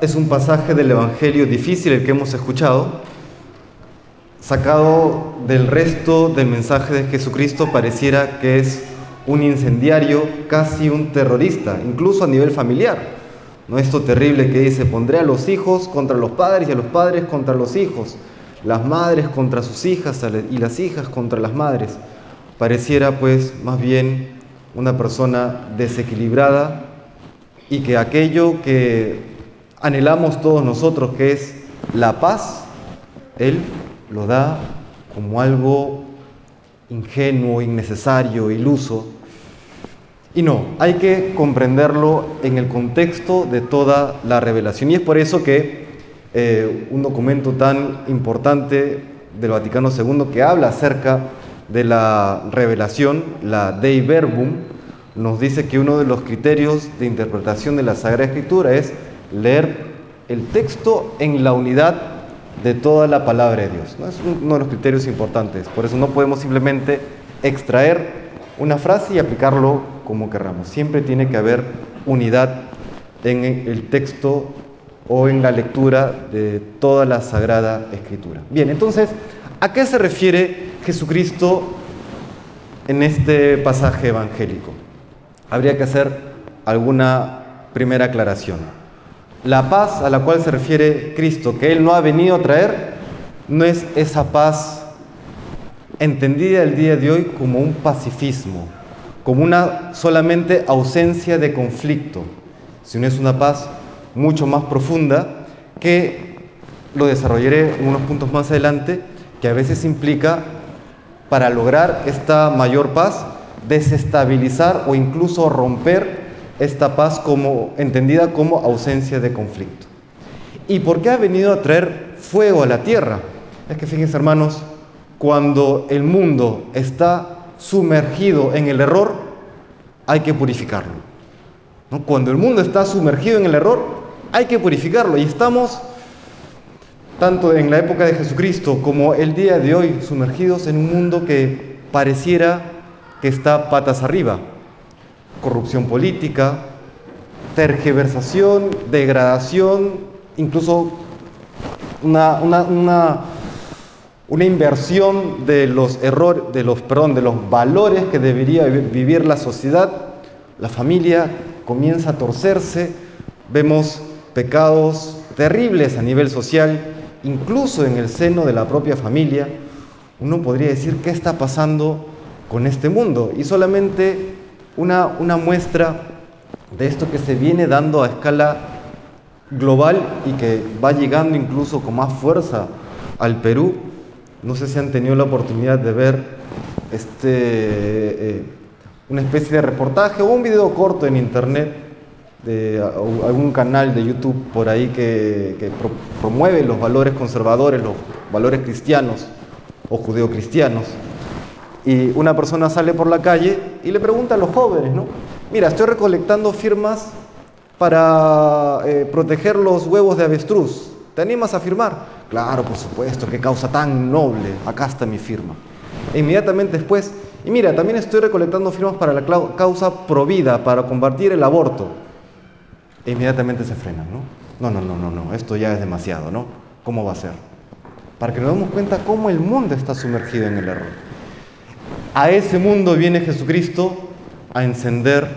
es un pasaje del Evangelio difícil el que hemos escuchado, sacado del resto del mensaje de Jesucristo, pareciera que es un incendiario, casi un terrorista, incluso a nivel familiar. ¿No? Esto terrible que dice, pondré a los hijos contra los padres y a los padres contra los hijos, las madres contra sus hijas y las hijas contra las madres. Pareciera pues más bien una persona desequilibrada y que aquello que anhelamos todos nosotros, que es la paz, Él lo da como algo ingenuo, innecesario, iluso. Y no, hay que comprenderlo en el contexto de toda la revelación. Y es por eso que eh, un documento tan importante del Vaticano II que habla acerca de la revelación, la Dei Verbum, nos dice que uno de los criterios de interpretación de la Sagrada Escritura es leer el texto en la unidad de toda la palabra de Dios. ¿no? Es uno de los criterios importantes. Por eso no podemos simplemente extraer una frase y aplicarlo como querramos. Siempre tiene que haber unidad en el texto o en la lectura de toda la Sagrada Escritura. Bien, entonces, ¿a qué se refiere Jesucristo en este pasaje evangélico? Habría que hacer alguna primera aclaración. La paz a la cual se refiere Cristo, que Él no ha venido a traer, no es esa paz entendida el día de hoy como un pacifismo, como una solamente ausencia de conflicto, sino es una paz mucho más profunda que lo desarrollaré en unos puntos más adelante, que a veces implica, para lograr esta mayor paz, desestabilizar o incluso romper esta paz como entendida como ausencia de conflicto. ¿Y por qué ha venido a traer fuego a la tierra? Es que fíjense hermanos, cuando el mundo está sumergido en el error, hay que purificarlo. ¿no? Cuando el mundo está sumergido en el error, hay que purificarlo. Y estamos, tanto en la época de Jesucristo como el día de hoy, sumergidos en un mundo que pareciera que está patas arriba. Corrupción política, tergiversación, degradación, incluso una, una, una, inversión de los errores, de los, perdón, de los valores que debería vivir la sociedad. La familia comienza a torcerse, vemos pecados terribles a nivel social, incluso en el seno de la propia familia. Uno podría decir, ¿qué está pasando con este mundo. Y solamente una, una muestra de esto que se viene dando a escala global y que va llegando incluso con más fuerza al Perú. No sé si han tenido la oportunidad de ver este, eh, una especie de reportaje o un video corto en internet de algún canal de YouTube por ahí que promueve los valores conservadores, los valores cristianos o judeocristianos y una persona sale por la calle y le pregunta a los jóvenes, ¿no? Mira, estoy recolectando firmas para eh, proteger los huevos de avestruz. ¿Te animas a firmar? Claro, por supuesto, qué causa tan noble. Acá está mi firma. E inmediatamente después, y mira, también estoy recolectando firmas para la causa provida, para combatir el aborto. E inmediatamente se frenan, ¿no? No, no, no, no, no, esto ya es demasiado, ¿no? ¿Cómo va a ser? Para que nos demos cuenta cómo el mundo está sumergido en el error. A ese mundo viene Jesucristo a encender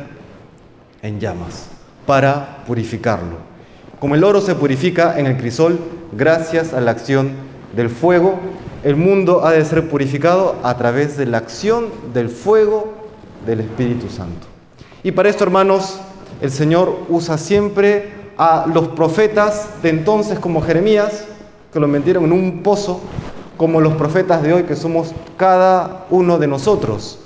en llamas para purificarlo. Como el oro se purifica en el crisol gracias a la acción del fuego, el mundo ha de ser purificado a través de la acción del fuego del Espíritu Santo. Y para esto, hermanos, el Señor usa siempre a los profetas de entonces como Jeremías, que lo metieron en un pozo como los profetas de hoy que somos cada uno de nosotros,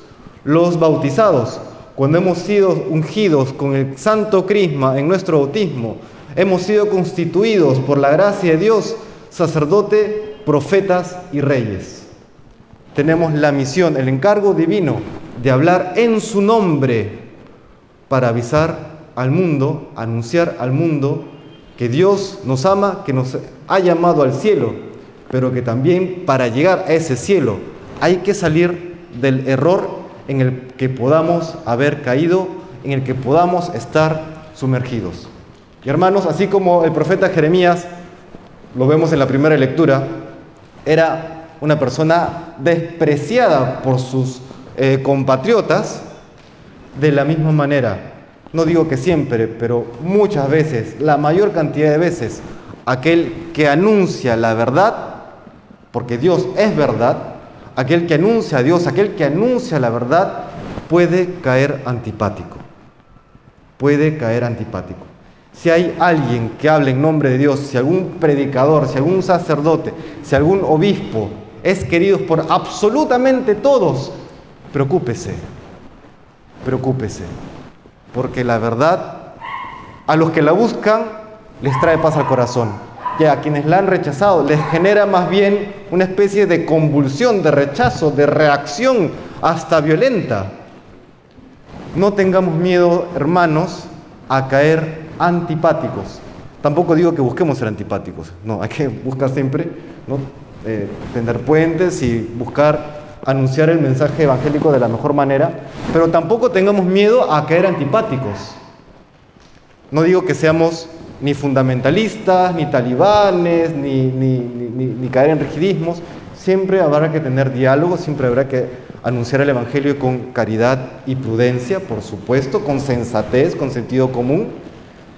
los bautizados, cuando hemos sido ungidos con el santo crisma en nuestro bautismo, hemos sido constituidos por la gracia de Dios, sacerdote, profetas y reyes. Tenemos la misión, el encargo divino de hablar en su nombre para avisar al mundo, anunciar al mundo que Dios nos ama, que nos ha llamado al cielo pero que también para llegar a ese cielo hay que salir del error en el que podamos haber caído, en el que podamos estar sumergidos. Y hermanos, así como el profeta Jeremías, lo vemos en la primera lectura, era una persona despreciada por sus eh, compatriotas, de la misma manera, no digo que siempre, pero muchas veces, la mayor cantidad de veces, aquel que anuncia la verdad, porque Dios es verdad, aquel que anuncia a Dios, aquel que anuncia la verdad, puede caer antipático. Puede caer antipático. Si hay alguien que hable en nombre de Dios, si algún predicador, si algún sacerdote, si algún obispo es querido por absolutamente todos, preocúpese, preocúpese, porque la verdad a los que la buscan les trae paz al corazón. Y a quienes la han rechazado les genera más bien una especie de convulsión, de rechazo, de reacción hasta violenta. No tengamos miedo, hermanos, a caer antipáticos. Tampoco digo que busquemos ser antipáticos, no, hay que buscar siempre ¿no? Eh, tender puentes y buscar anunciar el mensaje evangélico de la mejor manera, pero tampoco tengamos miedo a caer antipáticos. No digo que seamos ni fundamentalistas, ni talibanes, ni, ni, ni, caer en rigidismos. Siempre habrá que tener diálogo, siempre habrá que anunciar el Evangelio con caridad y prudencia, por supuesto, con sensatez, con sentido común,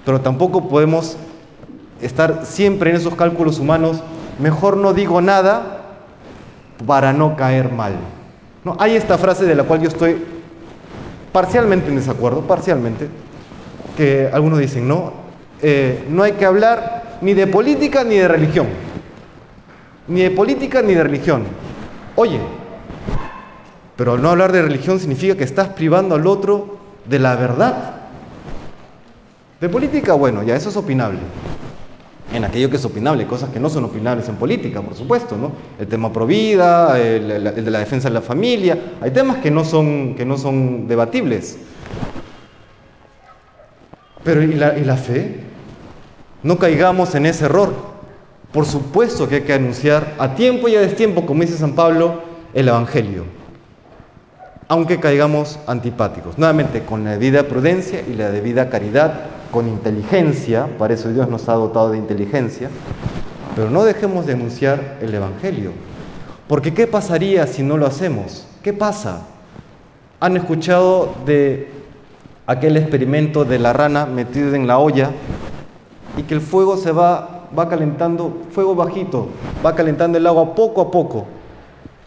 pero tampoco podemos estar siempre en esos cálculos humanos, mejor no digo nada para no caer mal. ¿No? Hay esta frase de la cual yo estoy parcialmente en desacuerdo, parcialmente, que algunos dicen, no, eh, no hay que hablar ni de política ni de religión, ni de política ni de religión. Oye, pero no hablar de religión significa que estás privando al otro de la verdad. De política, bueno, ya eso es opinable en aquello que es opinable, cosas que no son opinables en política, por supuesto, ¿no? El tema pro vida, el, de la defensa de la familia, hay temas que no son, que no son debatibles. Pero ¿y la, ¿y la fe? No caigamos en ese error. Por supuesto que hay que anunciar a tiempo y a destiempo, como dice San Pablo, el Evangelio. Aunque caigamos antipáticos. Nuevamente, con la debida prudencia y la debida caridad con inteligencia, para eso Dios nos ha dotado de inteligencia, pero no dejemos de anunciar el Evangelio. Porque ¿qué pasaría si no lo hacemos? ¿Qué pasa? ¿Han escuchado de aquel experimento de la rana metida en la olla y que el fuego se va, va calentando, fuego bajito, va calentando el agua poco a poco?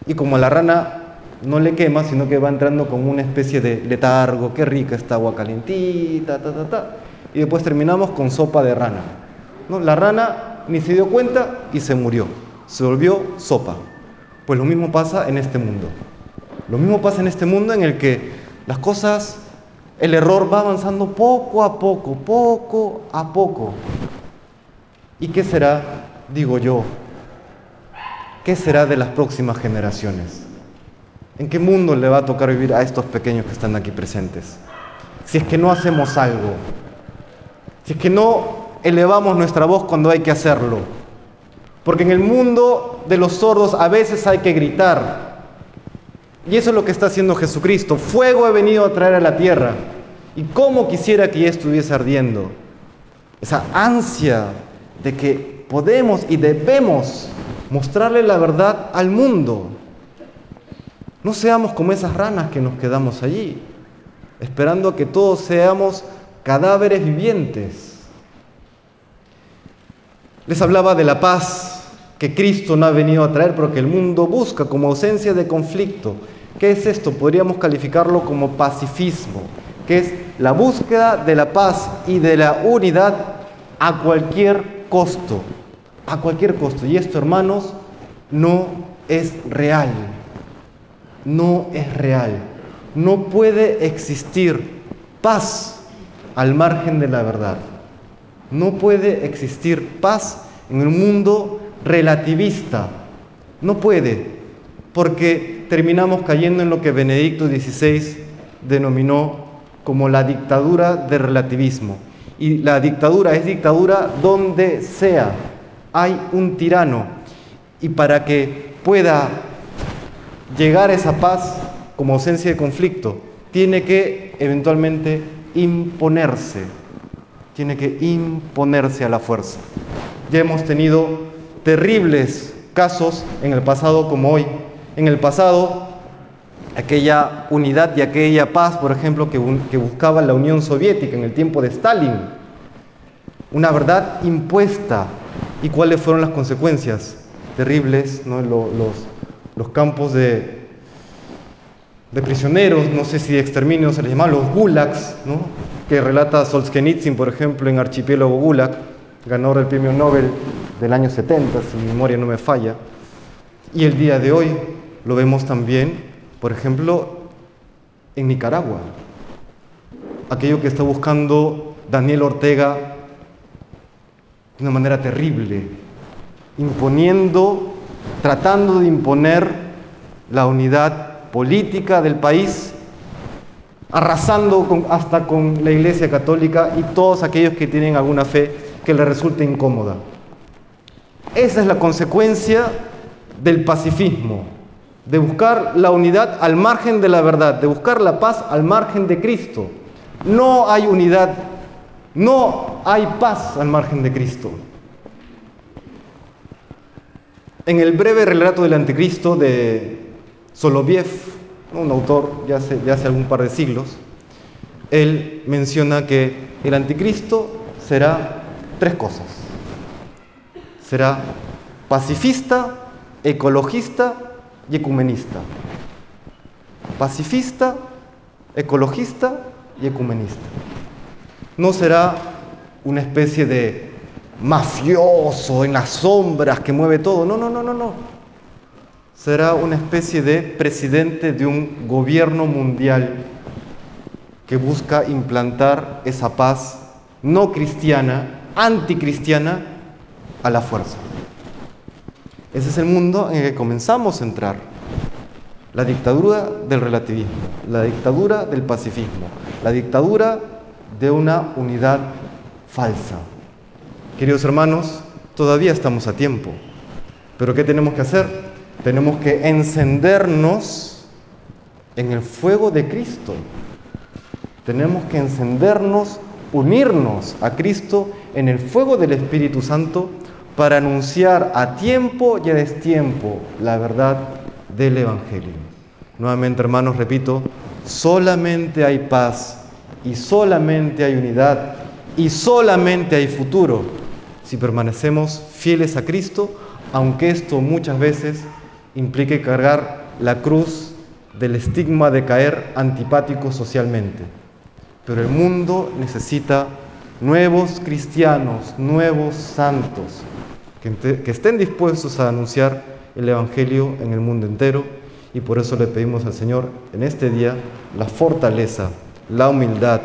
Y como la rana no le quema, sino que va entrando como una especie de letargo, qué rica esta agua calentita, ta, ta, ta y después terminamos con sopa de rana. ¿No? La rana ni se dio cuenta y se murió. Se volvió sopa. Pues lo mismo pasa en este mundo. Lo mismo pasa en este mundo en el que las cosas, el error va avanzando poco a poco, poco a poco. ¿Y qué será, digo yo, qué será de las próximas generaciones? ¿En qué mundo le va a tocar vivir a estos pequeños que están aquí presentes? Si es que no hacemos algo si es que no elevamos nuestra voz cuando hay que hacerlo. Porque en el mundo de los sordos a veces hay que gritar. Y eso es lo que está haciendo Jesucristo. Fuego he venido a traer a la tierra. Y cómo quisiera que ya estuviese ardiendo. Esa ansia de que podemos y debemos mostrarle la verdad al mundo. No seamos como esas ranas que nos quedamos allí, esperando a que todos seamos cadáveres vivientes. Les hablaba de la paz que Cristo no ha venido a traer, pero que el mundo busca como ausencia de conflicto. ¿Qué es esto? Podríamos calificarlo como pacifismo, que es la búsqueda de la paz y de la unidad a cualquier costo, a cualquier costo. Y esto, hermanos, no es real, no es real. No puede existir paz al margen de la verdad. No puede existir paz en un mundo relativista. No puede, porque terminamos cayendo en lo que Benedicto XVI denominó como la dictadura del relativismo. Y la dictadura es dictadura donde sea. Hay un tirano. Y para que pueda llegar a esa paz como ausencia de conflicto, tiene que eventualmente imponerse. tiene que imponerse a la fuerza. Ya hemos tenido terribles casos en el pasado como hoy. En el pasado, aquella unidad y aquella paz, por ejemplo, que, que buscaba la Unión Soviética en el tiempo de Stalin. Una verdad impuesta. ¿Y cuáles fueron las consecuencias? Terribles, ¿no? los, campos de, prisioneros, no sé si de exterminio se les llama, los gulags, ¿no? que relata Solzhenitsyn, por ejemplo, en Archipiélago Gulag, ganador del premio Nobel del año 70, si mi memoria no me falla. Y el día de hoy lo vemos también, por ejemplo, en Nicaragua. Aquello que está buscando Daniel Ortega de una manera terrible, imponiendo, tratando de imponer la unidad política del país, arrasando hasta con la Iglesia Católica y todos aquellos que tienen alguna fe que le resulte incómoda. Esa es la consecuencia del pacifismo, de buscar la unidad al margen de la verdad, de buscar la paz al margen de Cristo. No hay unidad, no hay paz al margen de Cristo. En el breve relato del anticristo de Soloviev, un autor ya hace, ya hace algún par de siglos, él menciona que el anticristo será tres cosas. Será pacifista, ecologista y ecumenista. Pacifista, ecologista y ecumenista. No será una especie de mafioso en las sombras que mueve todo. No, no, no, no, no. Será una especie de presidente de un gobierno mundial que busca implantar esa paz no cristiana, anticristiana, a la fuerza. Ese es el mundo en el que comenzamos a entrar. La dictadura del relativismo, la dictadura del pacifismo, la dictadura de una unidad falsa. Queridos hermanos, todavía estamos a tiempo. Pero ¿qué tenemos que hacer? Tenemos que encendernos en el fuego de Cristo. Tenemos que encendernos, unirnos a Cristo en el fuego del Espíritu Santo para anunciar a tiempo y a destiempo la verdad del Evangelio. Nuevamente, hermanos, repito, solamente hay paz y solamente hay unidad y solamente hay futuro si permanecemos fieles a Cristo, aunque esto muchas veces implique cargar la cruz del estigma de caer antipático socialmente. Pero el mundo necesita nuevos cristianos, nuevos santos, que, estén dispuestos a anunciar el Evangelio en el mundo entero y por eso le pedimos al Señor en este día la fortaleza, la humildad,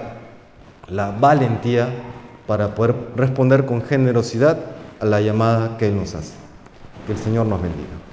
la valentía para poder responder con generosidad a la llamada que Él nos hace. Que el Señor nos bendiga.